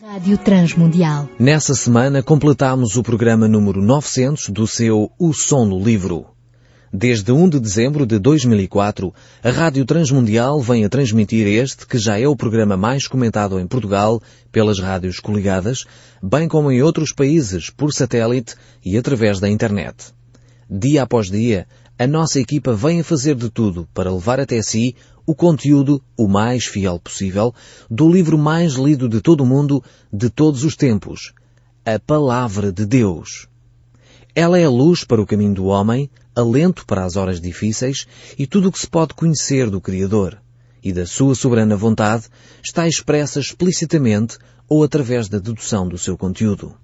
Rádio Transmundial. Nessa semana completamos o programa número 900 do seu O Som do Livro. Desde 1 de dezembro de 2004, a Rádio Transmundial vem a transmitir este, que já é o programa mais comentado em Portugal pelas rádios coligadas, bem como em outros países, por satélite e através da internet. Dia após dia, a nossa equipa vem a fazer de tudo para levar até si o conteúdo o mais fiel possível do livro mais lido de todo o mundo, de todos os tempos, a Palavra de Deus. Ela é a luz para o caminho do homem, alento para as horas difíceis e tudo o que se pode conhecer do Criador. E da sua soberana vontade está expressa explicitamente ou através da dedução do seu conteúdo.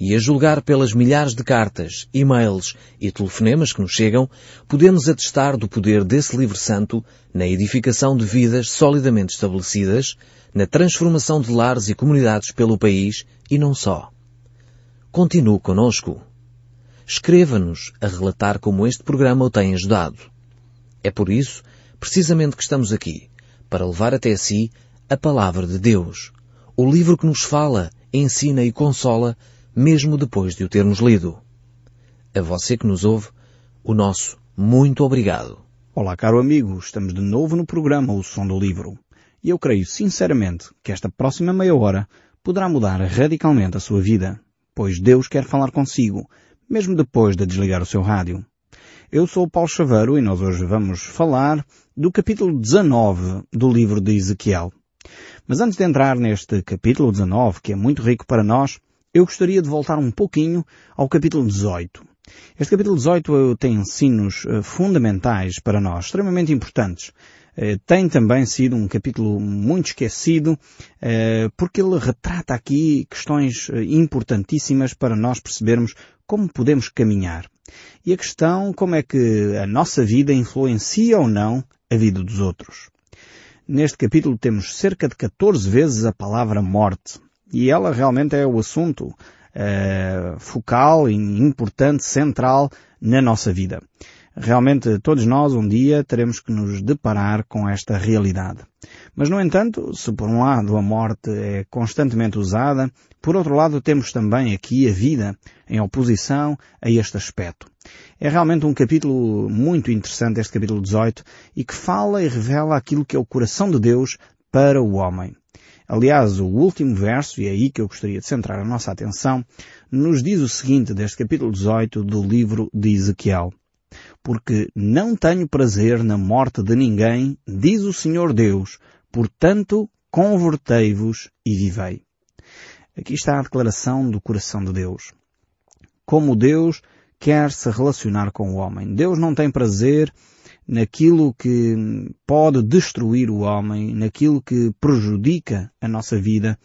E a julgar pelas milhares de cartas, e-mails e telefonemas que nos chegam, podemos atestar do poder desse livro santo na edificação de vidas solidamente estabelecidas, na transformação de lares e comunidades pelo país e não só. Continue conosco. Escreva-nos a relatar como este programa o tem ajudado. É por isso, precisamente que estamos aqui, para levar até si a Palavra de Deus, o livro que nos fala, ensina e consola, mesmo depois de o termos lido. A você que nos ouve, o nosso muito obrigado. Olá, caro amigo, estamos de novo no programa O Som do Livro. E eu creio sinceramente que esta próxima meia hora poderá mudar radicalmente a sua vida, pois Deus quer falar consigo, mesmo depois de desligar o seu rádio. Eu sou o Paulo Chaveiro e nós hoje vamos falar do capítulo 19 do livro de Ezequiel. Mas antes de entrar neste capítulo 19, que é muito rico para nós, eu gostaria de voltar um pouquinho ao capítulo 18. Este capítulo 18 tem ensinos fundamentais para nós, extremamente importantes. Tem também sido um capítulo muito esquecido, porque ele retrata aqui questões importantíssimas para nós percebermos como podemos caminhar. E a questão como é que a nossa vida influencia ou não a vida dos outros. Neste capítulo temos cerca de 14 vezes a palavra morte. E ela realmente é o assunto uh, focal, importante, central na nossa vida. Realmente todos nós um dia teremos que nos deparar com esta realidade. Mas no entanto, se por um lado a morte é constantemente usada, por outro lado temos também aqui a vida em oposição a este aspecto. É realmente um capítulo muito interessante, este capítulo 18, e que fala e revela aquilo que é o coração de Deus para o homem. Aliás, o último verso, e é aí que eu gostaria de centrar a nossa atenção, nos diz o seguinte deste capítulo 18 do livro de Ezequiel. Porque não tenho prazer na morte de ninguém, diz o Senhor Deus, portanto convertei-vos e vivei. Aqui está a declaração do coração de Deus. Como Deus quer se relacionar com o homem. Deus não tem prazer naquilo que pode destruir o homem, naquilo que prejudica a nossa vida.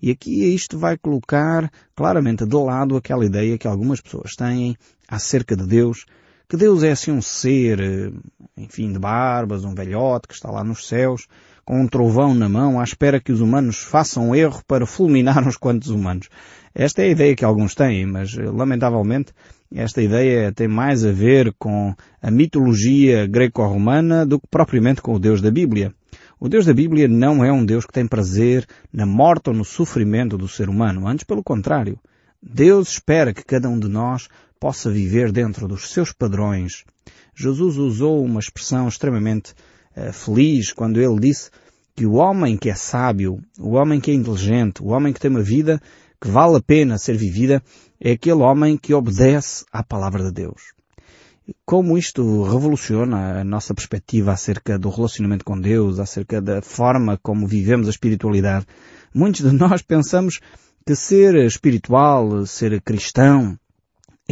E aqui isto vai colocar claramente de lado aquela ideia que algumas pessoas têm acerca de Deus, que Deus é assim um ser, enfim, de barbas, um velhote que está lá nos céus, com um trovão na mão, à espera que os humanos façam erro para fulminar uns quantos humanos. Esta é a ideia que alguns têm, mas lamentavelmente esta ideia tem mais a ver com a mitologia greco-romana do que propriamente com o Deus da Bíblia. O Deus da Bíblia não é um Deus que tem prazer na morte ou no sofrimento do ser humano, antes pelo contrário. Deus espera que cada um de nós possa viver dentro dos seus padrões. Jesus usou uma expressão extremamente uh, feliz quando ele disse que o homem que é sábio, o homem que é inteligente, o homem que tem uma vida que vale a pena ser vivida é aquele homem que obedece à palavra de Deus. Como isto revoluciona a nossa perspectiva acerca do relacionamento com Deus, acerca da forma como vivemos a espiritualidade. Muitos de nós pensamos que ser espiritual, ser cristão,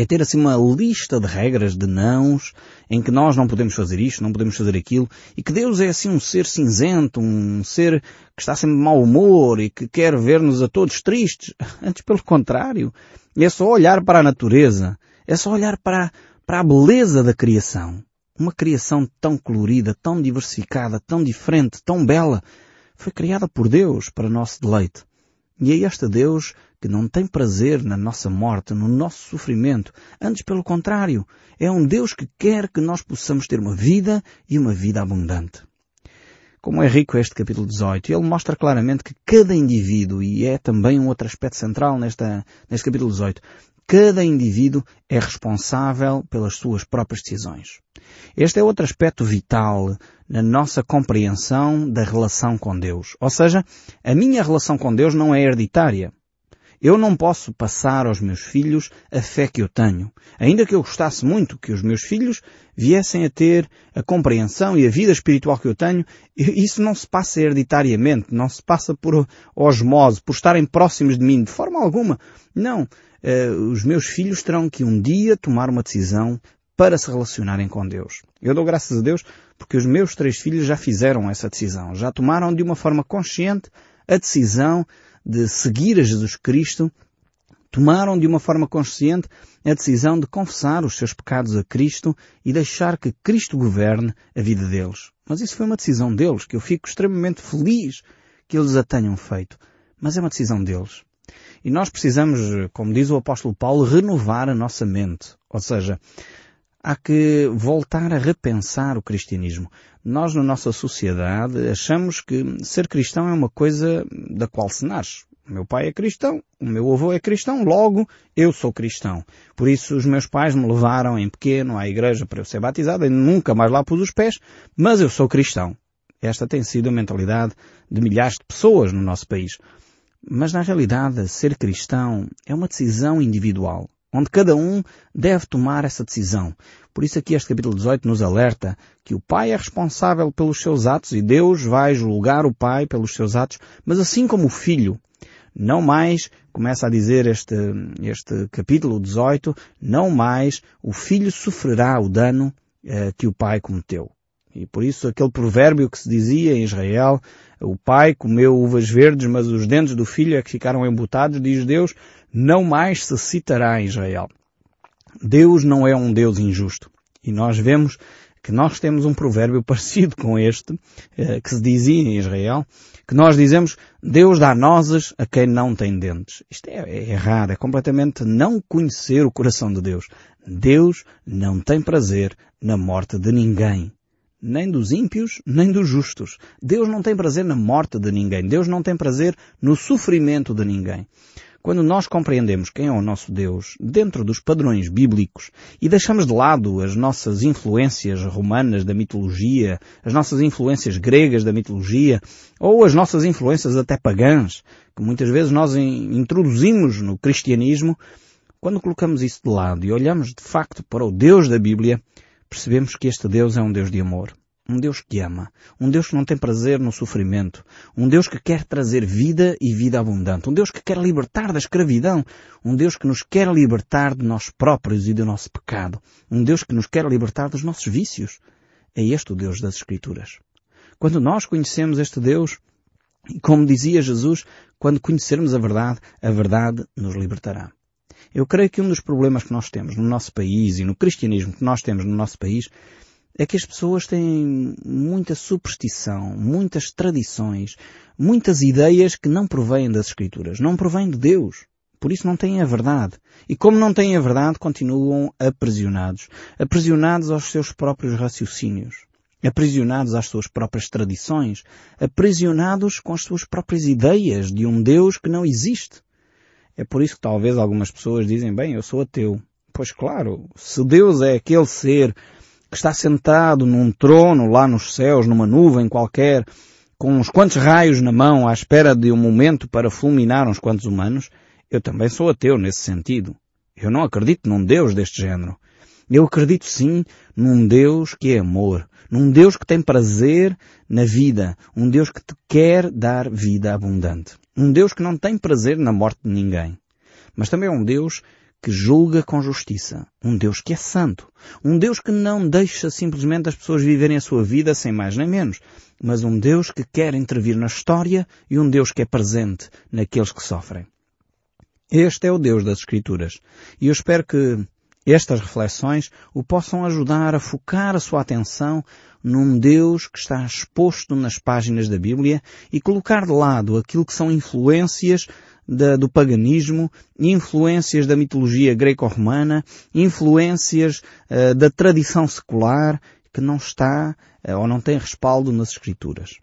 é ter assim uma lista de regras, de nãos, em que nós não podemos fazer isto, não podemos fazer aquilo, e que Deus é assim um ser cinzento, um ser que está sempre de mau humor e que quer ver-nos a todos tristes. Antes pelo contrário, é só olhar para a natureza, é só olhar para, para a beleza da criação. Uma criação tão colorida, tão diversificada, tão diferente, tão bela, foi criada por Deus para nosso deleite. E é este Deus que não tem prazer na nossa morte, no nosso sofrimento. Antes, pelo contrário, é um Deus que quer que nós possamos ter uma vida e uma vida abundante. Como é rico este capítulo 18. Ele mostra claramente que cada indivíduo, e é também um outro aspecto central nesta, neste capítulo 18, cada indivíduo é responsável pelas suas próprias decisões. Este é outro aspecto vital na nossa compreensão da relação com Deus. Ou seja, a minha relação com Deus não é hereditária. Eu não posso passar aos meus filhos a fé que eu tenho. Ainda que eu gostasse muito que os meus filhos viessem a ter a compreensão e a vida espiritual que eu tenho, isso não se passa hereditariamente, não se passa por osmose, por estarem próximos de mim, de forma alguma. Não. Uh, os meus filhos terão que um dia tomar uma decisão para se relacionarem com Deus. Eu dou graças a Deus porque os meus três filhos já fizeram essa decisão, já tomaram de uma forma consciente a decisão de seguir a Jesus Cristo, tomaram de uma forma consciente a decisão de confessar os seus pecados a Cristo e deixar que Cristo governe a vida deles. Mas isso foi uma decisão deles, que eu fico extremamente feliz que eles a tenham feito. Mas é uma decisão deles. E nós precisamos, como diz o apóstolo Paulo, renovar a nossa mente. Ou seja, há que voltar a repensar o cristianismo. Nós, na nossa sociedade, achamos que ser cristão é uma coisa da qual se nasce. O meu pai é cristão, o meu avô é cristão, logo eu sou cristão. Por isso os meus pais me levaram em pequeno à igreja para eu ser batizado e nunca mais lá pus os pés, mas eu sou cristão. Esta tem sido a mentalidade de milhares de pessoas no nosso país. Mas na realidade, ser cristão é uma decisão individual onde cada um deve tomar essa decisão. Por isso aqui este capítulo 18 nos alerta que o pai é responsável pelos seus atos e Deus vai julgar o pai pelos seus atos, mas assim como o filho, não mais, começa a dizer este, este capítulo 18, não mais o filho sofrerá o dano eh, que o pai cometeu. E por isso aquele provérbio que se dizia em Israel, o pai comeu uvas verdes, mas os dentes do filho é que ficaram embutados, diz Deus, não mais se citará em Israel. Deus não é um Deus injusto. E nós vemos que nós temos um provérbio parecido com este, eh, que se dizia em Israel, que nós dizemos, Deus dá nozes a quem não tem dentes. Isto é, é errado, é completamente não conhecer o coração de Deus. Deus não tem prazer na morte de ninguém. Nem dos ímpios, nem dos justos. Deus não tem prazer na morte de ninguém. Deus não tem prazer no sofrimento de ninguém. Quando nós compreendemos quem é o nosso Deus dentro dos padrões bíblicos e deixamos de lado as nossas influências romanas da mitologia, as nossas influências gregas da mitologia, ou as nossas influências até pagãs, que muitas vezes nós introduzimos no cristianismo, quando colocamos isso de lado e olhamos de facto para o Deus da Bíblia, percebemos que este Deus é um Deus de amor. Um Deus que ama. Um Deus que não tem prazer no sofrimento. Um Deus que quer trazer vida e vida abundante. Um Deus que quer libertar da escravidão. Um Deus que nos quer libertar de nós próprios e do nosso pecado. Um Deus que nos quer libertar dos nossos vícios. É este o Deus das Escrituras. Quando nós conhecemos este Deus, e como dizia Jesus, quando conhecermos a verdade, a verdade nos libertará. Eu creio que um dos problemas que nós temos no nosso país e no cristianismo que nós temos no nosso país é que as pessoas têm muita superstição, muitas tradições, muitas ideias que não provêm das Escrituras, não provêm de Deus. Por isso não têm a verdade. E como não têm a verdade, continuam aprisionados. Aprisionados aos seus próprios raciocínios. Aprisionados às suas próprias tradições. Aprisionados com as suas próprias ideias de um Deus que não existe. É por isso que talvez algumas pessoas dizem, bem, eu sou ateu. Pois claro, se Deus é aquele ser que está sentado num trono lá nos céus, numa nuvem qualquer, com uns quantos raios na mão à espera de um momento para fulminar uns quantos humanos, eu também sou ateu nesse sentido. Eu não acredito num Deus deste género. Eu acredito sim num Deus que é amor, num Deus que tem prazer na vida, um Deus que te quer dar vida abundante, um Deus que não tem prazer na morte de ninguém, mas também é um Deus que julga com justiça, um Deus que é santo, um Deus que não deixa simplesmente as pessoas viverem a sua vida sem mais nem menos, mas um Deus que quer intervir na história e um Deus que é presente naqueles que sofrem. Este é o Deus das Escrituras. E eu espero que estas reflexões o possam ajudar a focar a sua atenção num Deus que está exposto nas páginas da Bíblia e colocar de lado aquilo que são influências da, do paganismo, influências da mitologia greco-romana, influências uh, da tradição secular que não está uh, ou não tem respaldo nas Escrituras.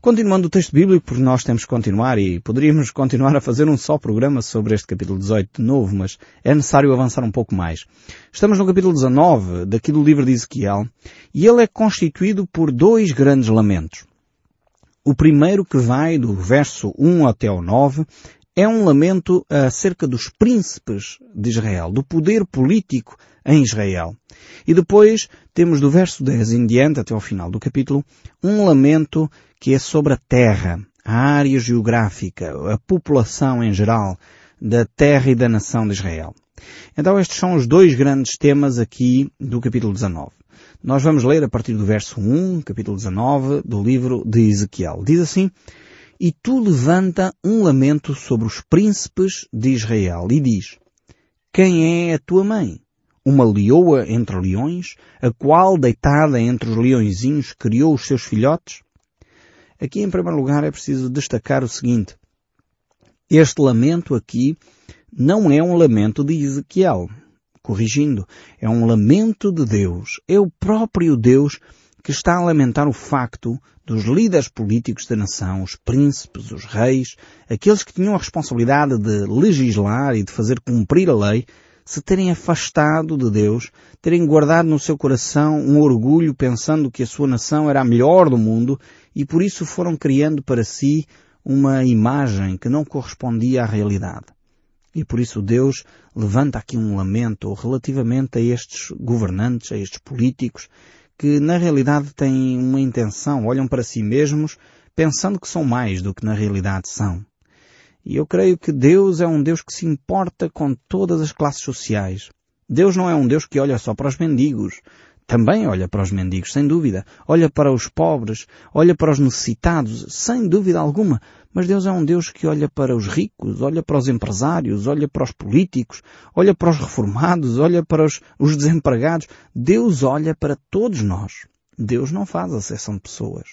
Continuando o texto bíblico, porque nós temos que continuar e poderíamos continuar a fazer um só programa sobre este capítulo 18 de novo, mas é necessário avançar um pouco mais. Estamos no capítulo 19 daqui do livro de Ezequiel e ele é constituído por dois grandes lamentos. O primeiro que vai do verso 1 até ao 9 é um lamento acerca dos príncipes de Israel, do poder político em Israel. E depois temos do verso 10 em diante, até ao final do capítulo, um lamento que é sobre a terra, a área geográfica, a população em geral da terra e da nação de Israel. Então estes são os dois grandes temas aqui do capítulo 19. Nós vamos ler a partir do verso 1, capítulo 19, do livro de Ezequiel. Diz assim, E tu levanta um lamento sobre os príncipes de Israel e diz, Quem é a tua mãe? Uma leoa entre leões, a qual, deitada entre os leõezinhos, criou os seus filhotes? Aqui, em primeiro lugar, é preciso destacar o seguinte. Este lamento aqui não é um lamento de Ezequiel. Corrigindo, é um lamento de Deus. É o próprio Deus que está a lamentar o facto dos líderes políticos da nação, os príncipes, os reis, aqueles que tinham a responsabilidade de legislar e de fazer cumprir a lei, se terem afastado de Deus, terem guardado no seu coração um orgulho pensando que a sua nação era a melhor do mundo e por isso foram criando para si uma imagem que não correspondia à realidade. E por isso Deus levanta aqui um lamento relativamente a estes governantes, a estes políticos, que na realidade têm uma intenção, olham para si mesmos pensando que são mais do que na realidade são. E eu creio que Deus é um Deus que se importa com todas as classes sociais. Deus não é um Deus que olha só para os mendigos, também olha para os mendigos, sem dúvida. Olha para os pobres, olha para os necessitados, sem dúvida alguma. Mas Deus é um Deus que olha para os ricos, olha para os empresários, olha para os políticos, olha para os reformados, olha para os, os desempregados. Deus olha para todos nós. Deus não faz acessão de pessoas.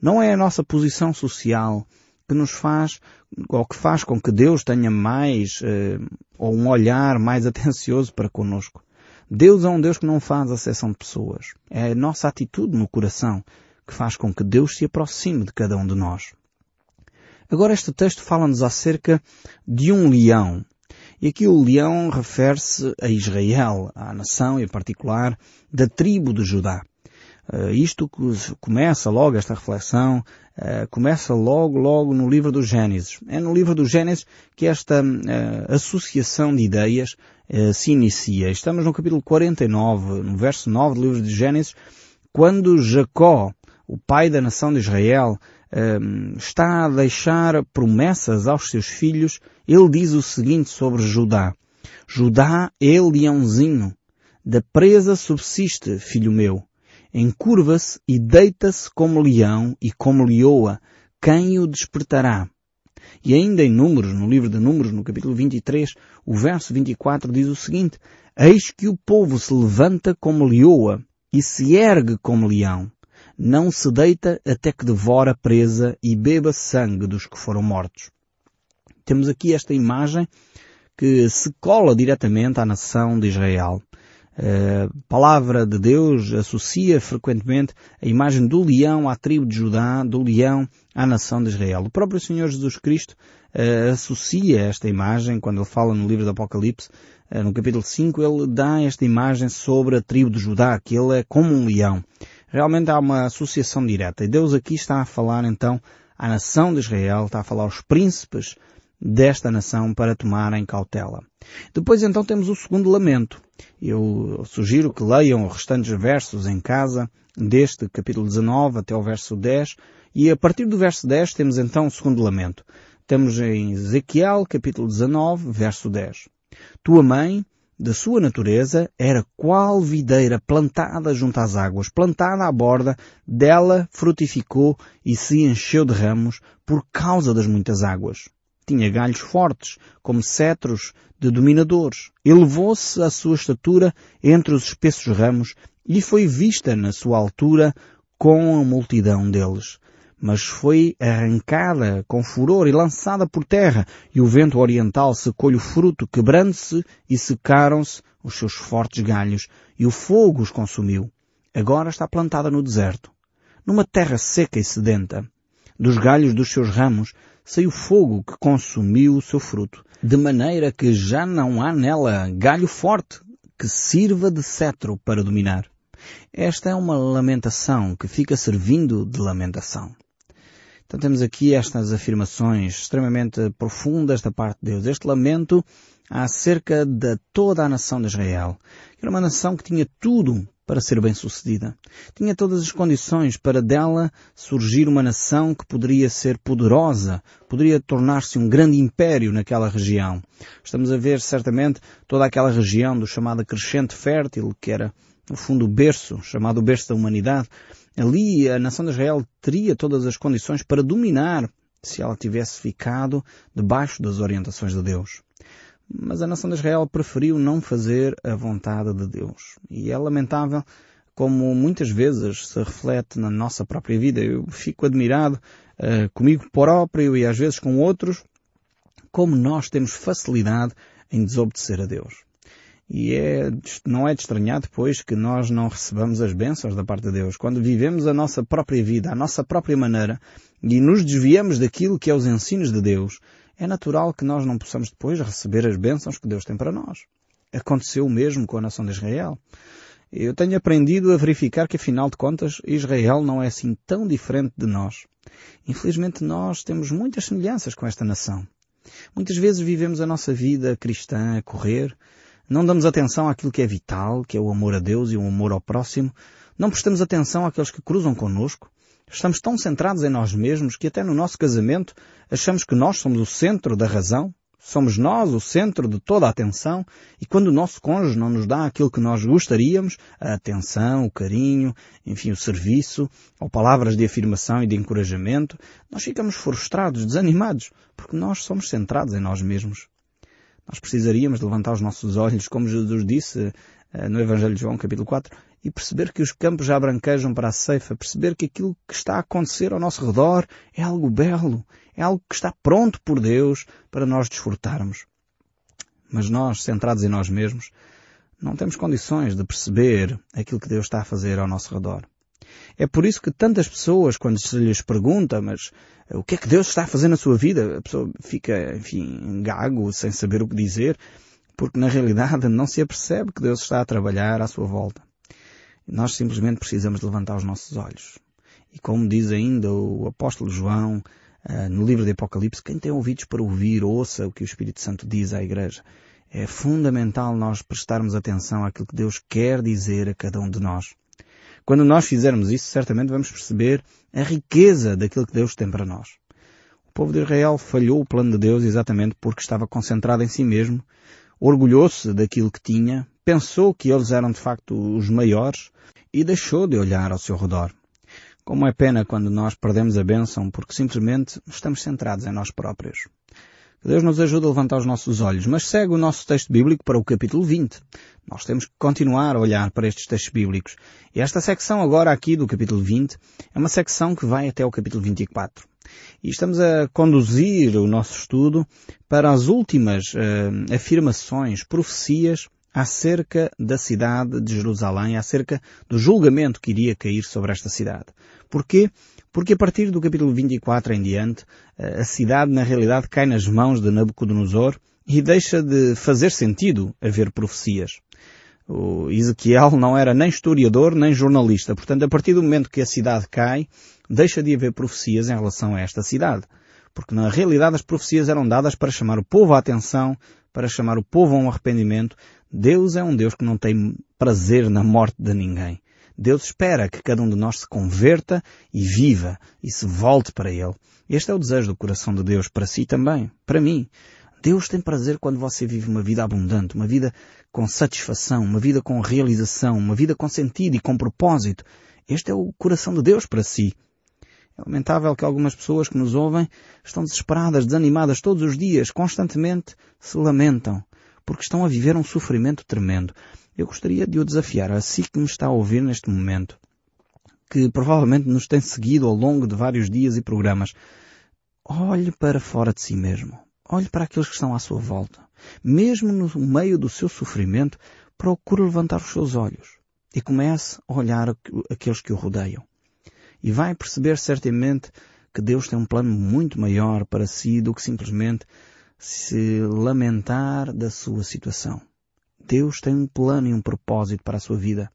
Não é a nossa posição social que nos faz, ou que faz com que Deus tenha mais, eh, ou um olhar mais atencioso para conosco. Deus é um Deus que não faz acessão de pessoas. É a nossa atitude no coração que faz com que Deus se aproxime de cada um de nós. Agora este texto fala-nos acerca de um leão. E aqui o leão refere-se a Israel, à nação em particular da tribo de Judá. Uh, isto começa logo, esta reflexão, uh, começa logo, logo no livro do Gênesis. É no livro do Gênesis que esta uh, associação de ideias se inicia. Estamos no capítulo 49, no verso 9 do livro de Gênesis, quando Jacó, o pai da nação de Israel, está a deixar promessas aos seus filhos, ele diz o seguinte sobre Judá. Judá é leãozinho, da presa subsiste, filho meu encurva-se e deita-se como leão e como leoa. Quem o despertará? E ainda em Números, no livro de Números, no capítulo 23, o verso 24 diz o seguinte, Eis que o povo se levanta como leoa e se ergue como leão. Não se deita até que devora presa e beba sangue dos que foram mortos. Temos aqui esta imagem que se cola diretamente à nação de Israel. A palavra de Deus associa frequentemente a imagem do leão à tribo de Judá, do leão à nação de Israel. O próprio Senhor Jesus Cristo uh, associa esta imagem, quando ele fala no livro do Apocalipse, uh, no capítulo 5, ele dá esta imagem sobre a tribo de Judá, que ele é como um leão. Realmente há uma associação direta. E Deus aqui está a falar então à nação de Israel, está a falar aos príncipes desta nação para tomarem cautela. Depois então temos o segundo lamento. Eu sugiro que leiam os restantes versos em casa, deste capítulo 19 até o verso 10, e a partir do verso 10 temos então o segundo lamento. Temos em Ezequiel, capítulo 19, verso 10. Tua mãe, da sua natureza, era qual videira plantada junto às águas, plantada à borda, dela frutificou e se encheu de ramos por causa das muitas águas. Tinha galhos fortes, como cetros de dominadores. Elevou-se a sua estatura entre os espessos ramos e foi vista na sua altura com a multidão deles. Mas foi arrancada com furor e lançada por terra, e o vento oriental secou-lhe o fruto, quebrando-se e secaram-se os seus fortes galhos, e o fogo os consumiu. Agora está plantada no deserto, numa terra seca e sedenta. Dos galhos dos seus ramos saiu fogo que consumiu o seu fruto, de maneira que já não há nela galho forte que sirva de cetro para dominar. Esta é uma lamentação que fica servindo de lamentação. Então temos aqui estas afirmações extremamente profundas da parte de Deus. Este lamento acerca de toda a nação de Israel. Era uma nação que tinha tudo para ser bem sucedida. Tinha todas as condições para dela surgir uma nação que poderia ser poderosa, poderia tornar-se um grande império naquela região. Estamos a ver certamente toda aquela região do chamado crescente fértil, que era no fundo o berço, chamado berço da humanidade, Ali a nação de Israel teria todas as condições para dominar se ela tivesse ficado debaixo das orientações de Deus. Mas a nação de Israel preferiu não fazer a vontade de Deus. E é lamentável como muitas vezes se reflete na nossa própria vida. Eu fico admirado uh, comigo próprio e às vezes com outros, como nós temos facilidade em desobedecer a Deus. E é, não é de estranhar depois que nós não recebamos as bênçãos da parte de Deus. Quando vivemos a nossa própria vida, a nossa própria maneira, e nos desviamos daquilo que é os ensinos de Deus, é natural que nós não possamos depois receber as bênçãos que Deus tem para nós. Aconteceu o mesmo com a nação de Israel. Eu tenho aprendido a verificar que, afinal de contas, Israel não é assim tão diferente de nós. Infelizmente, nós temos muitas semelhanças com esta nação. Muitas vezes vivemos a nossa vida cristã a correr, não damos atenção àquilo que é vital, que é o amor a Deus e o amor ao próximo. Não prestamos atenção àqueles que cruzam connosco. Estamos tão centrados em nós mesmos que até no nosso casamento achamos que nós somos o centro da razão. Somos nós o centro de toda a atenção e quando o nosso cônjuge não nos dá aquilo que nós gostaríamos, a atenção, o carinho, enfim, o serviço, ou palavras de afirmação e de encorajamento, nós ficamos frustrados, desanimados, porque nós somos centrados em nós mesmos. Nós precisaríamos levantar os nossos olhos, como Jesus disse eh, no Evangelho de João, capítulo 4, e perceber que os campos já branquejam para a ceifa, perceber que aquilo que está a acontecer ao nosso redor é algo belo, é algo que está pronto por Deus para nós desfrutarmos. Mas nós, centrados em nós mesmos, não temos condições de perceber aquilo que Deus está a fazer ao nosso redor. É por isso que tantas pessoas, quando se lhes pergunta, mas eh, o que é que Deus está a fazer na sua vida? A pessoa fica, enfim, gago, sem saber o que dizer, porque na realidade não se apercebe que Deus está a trabalhar à sua volta. Nós simplesmente precisamos levantar os nossos olhos. E como diz ainda o apóstolo João, eh, no livro de Apocalipse, quem tem ouvidos para ouvir, ouça o que o Espírito Santo diz à igreja. É fundamental nós prestarmos atenção àquilo que Deus quer dizer a cada um de nós. Quando nós fizermos isso, certamente vamos perceber a riqueza daquilo que Deus tem para nós. O povo de Israel falhou o plano de Deus exatamente porque estava concentrado em si mesmo, orgulhou-se daquilo que tinha, pensou que eles eram de facto os maiores e deixou de olhar ao seu redor. Como é pena quando nós perdemos a bênção porque simplesmente estamos centrados em nós próprios. Que Deus nos ajude a levantar os nossos olhos, mas segue o nosso texto bíblico para o capítulo 20. Nós temos que continuar a olhar para estes textos bíblicos. E esta secção agora aqui do capítulo 20 é uma secção que vai até o capítulo 24. E estamos a conduzir o nosso estudo para as últimas uh, afirmações, profecias acerca da cidade de Jerusalém, acerca do julgamento que iria cair sobre esta cidade. Porquê? Porque a partir do capítulo 24 em diante, a cidade na realidade cai nas mãos de Nabucodonosor e deixa de fazer sentido haver profecias. O Ezequiel não era nem historiador nem jornalista, portanto a partir do momento que a cidade cai, deixa de haver profecias em relação a esta cidade. Porque na realidade as profecias eram dadas para chamar o povo à atenção, para chamar o povo a um arrependimento. Deus é um Deus que não tem prazer na morte de ninguém. Deus espera que cada um de nós se converta e viva e se volte para Ele. Este é o desejo do coração de Deus para si também, para mim. Deus tem prazer quando você vive uma vida abundante, uma vida com satisfação, uma vida com realização, uma vida com sentido e com propósito. Este é o coração de Deus para si. É lamentável que algumas pessoas que nos ouvem estão desesperadas, desanimadas todos os dias, constantemente se lamentam, porque estão a viver um sofrimento tremendo. Eu gostaria de o desafiar a si que me está a ouvir neste momento, que provavelmente nos tem seguido ao longo de vários dias e programas. Olhe para fora de si mesmo. Olhe para aqueles que estão à sua volta. Mesmo no meio do seu sofrimento, procure levantar os seus olhos e comece a olhar aqueles que o rodeiam. E vai perceber certamente que Deus tem um plano muito maior para si do que simplesmente se lamentar da sua situação. Deus tem um plano e um propósito para a sua vida.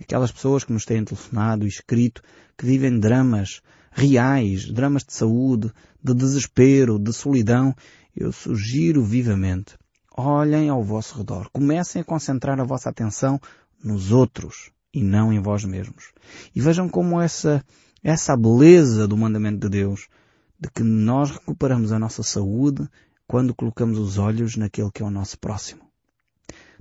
Aquelas pessoas que nos têm telefonado e escrito, que vivem dramas reais, dramas de saúde, de desespero, de solidão, eu sugiro vivamente, olhem ao vosso redor, comecem a concentrar a vossa atenção nos outros e não em vós mesmos. E vejam como essa, essa beleza do mandamento de Deus, de que nós recuperamos a nossa saúde quando colocamos os olhos naquele que é o nosso próximo.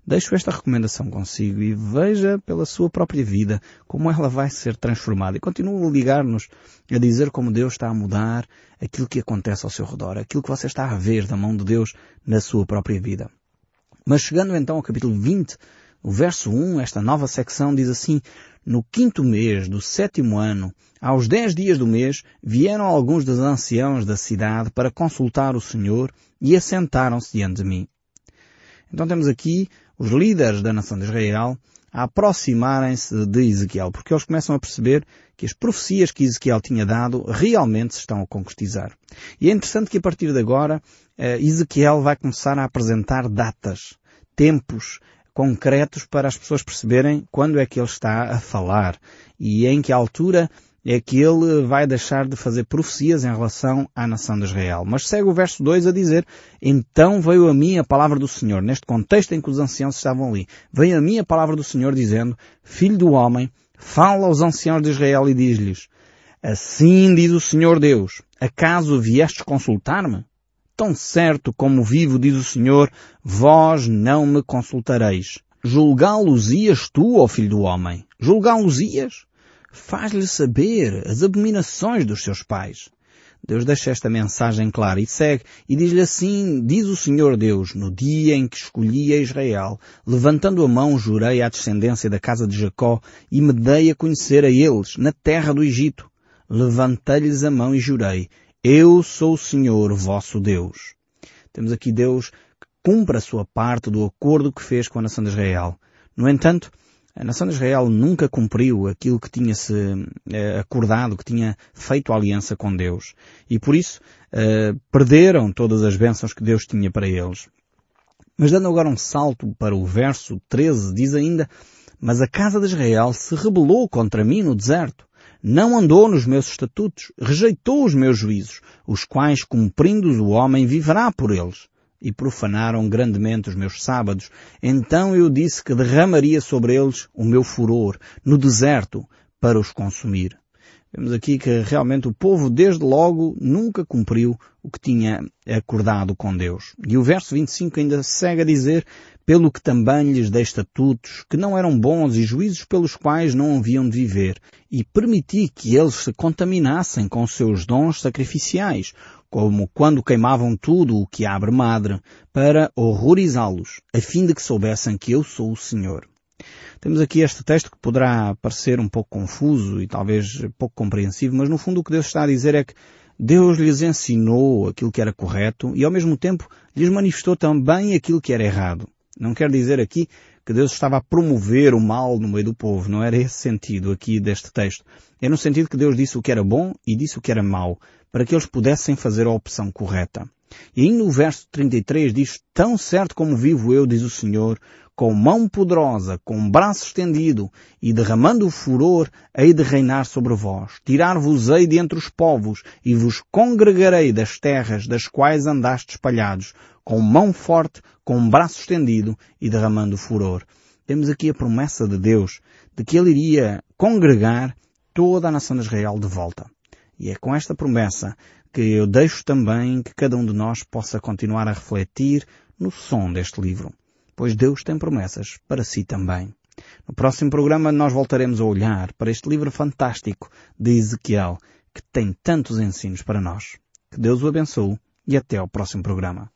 Deixo esta recomendação consigo e veja pela sua própria vida como ela vai ser transformada. E continuo a ligar-nos a dizer como Deus está a mudar aquilo que acontece ao seu redor, aquilo que você está a ver da mão de Deus na sua própria vida. Mas chegando então ao capítulo 20, o verso 1, esta nova secção diz assim, no quinto mês do sétimo ano, aos dez dias do mês, vieram alguns dos anciãos da cidade para consultar o Senhor e assentaram-se diante de mim. Então temos aqui os líderes da nação de Israel a aproximarem-se de Ezequiel, porque eles começam a perceber que as profecias que Ezequiel tinha dado realmente se estão a concretizar. E é interessante que a partir de agora eh, Ezequiel vai começar a apresentar datas, tempos concretos para as pessoas perceberem quando é que ele está a falar e em que altura é que ele vai deixar de fazer profecias em relação à nação de Israel. Mas segue o verso 2 a dizer, então veio a mim a palavra do Senhor, neste contexto em que os anciãos estavam ali, veio a mim a palavra do Senhor dizendo, filho do homem, fala aos anciãos de Israel e diz-lhes, assim diz o Senhor Deus, acaso viestes consultar-me? Tão certo como vivo, diz o Senhor, vós não me consultareis. Julgá-los ias tu, ó filho do homem? Julgá-los ias? faz-lhe saber as abominações dos seus pais. Deus deixa esta mensagem clara e segue e diz-lhe assim, diz o Senhor Deus, no dia em que escolhi a Israel, levantando a mão jurei à descendência da casa de Jacó e me dei a conhecer a eles na terra do Egito. Levantei-lhes a mão e jurei, eu sou o Senhor vosso Deus. Temos aqui Deus que cumpre a sua parte do acordo que fez com a nação de Israel. No entanto, a nação de Israel nunca cumpriu aquilo que tinha se eh, acordado, que tinha feito aliança com Deus. E por isso eh, perderam todas as bênçãos que Deus tinha para eles. Mas dando agora um salto para o verso 13, diz ainda, Mas a casa de Israel se rebelou contra mim no deserto. Não andou nos meus estatutos, rejeitou os meus juízos, os quais, cumprindo-os o homem, viverá por eles e profanaram grandemente os meus sábados. Então eu disse que derramaria sobre eles o meu furor no deserto para os consumir. Vemos aqui que realmente o povo desde logo nunca cumpriu o que tinha acordado com Deus. E o verso 25 ainda segue a dizer, pelo que também lhes dei estatutos que não eram bons e juízos pelos quais não haviam de viver, e permiti que eles se contaminassem com seus dons sacrificiais, como quando queimavam tudo o que abre madre, para horrorizá-los, a fim de que soubessem que eu sou o Senhor. Temos aqui este texto que poderá parecer um pouco confuso e talvez pouco compreensivo, mas no fundo o que Deus está a dizer é que Deus lhes ensinou aquilo que era correto e ao mesmo tempo lhes manifestou também aquilo que era errado. Não quer dizer aqui que Deus estava a promover o mal no meio do povo. Não era esse sentido aqui deste texto. É no sentido que Deus disse o que era bom e disse o que era mau para que eles pudessem fazer a opção correta. E no verso 33 diz, tão certo como vivo eu, diz o Senhor, com mão poderosa, com braço estendido, e derramando furor, hei de reinar sobre vós. Tirar-vos-ei de entre os povos, e vos congregarei das terras das quais andaste espalhados, com mão forte, com braço estendido, e derramando furor. Temos aqui a promessa de Deus, de que Ele iria congregar toda a nação de Israel de volta. E é com esta promessa que eu deixo também que cada um de nós possa continuar a refletir no som deste livro, pois Deus tem promessas para si também. No próximo programa nós voltaremos a olhar para este livro fantástico de Ezequiel, que tem tantos ensinos para nós. Que Deus o abençoe e até ao próximo programa.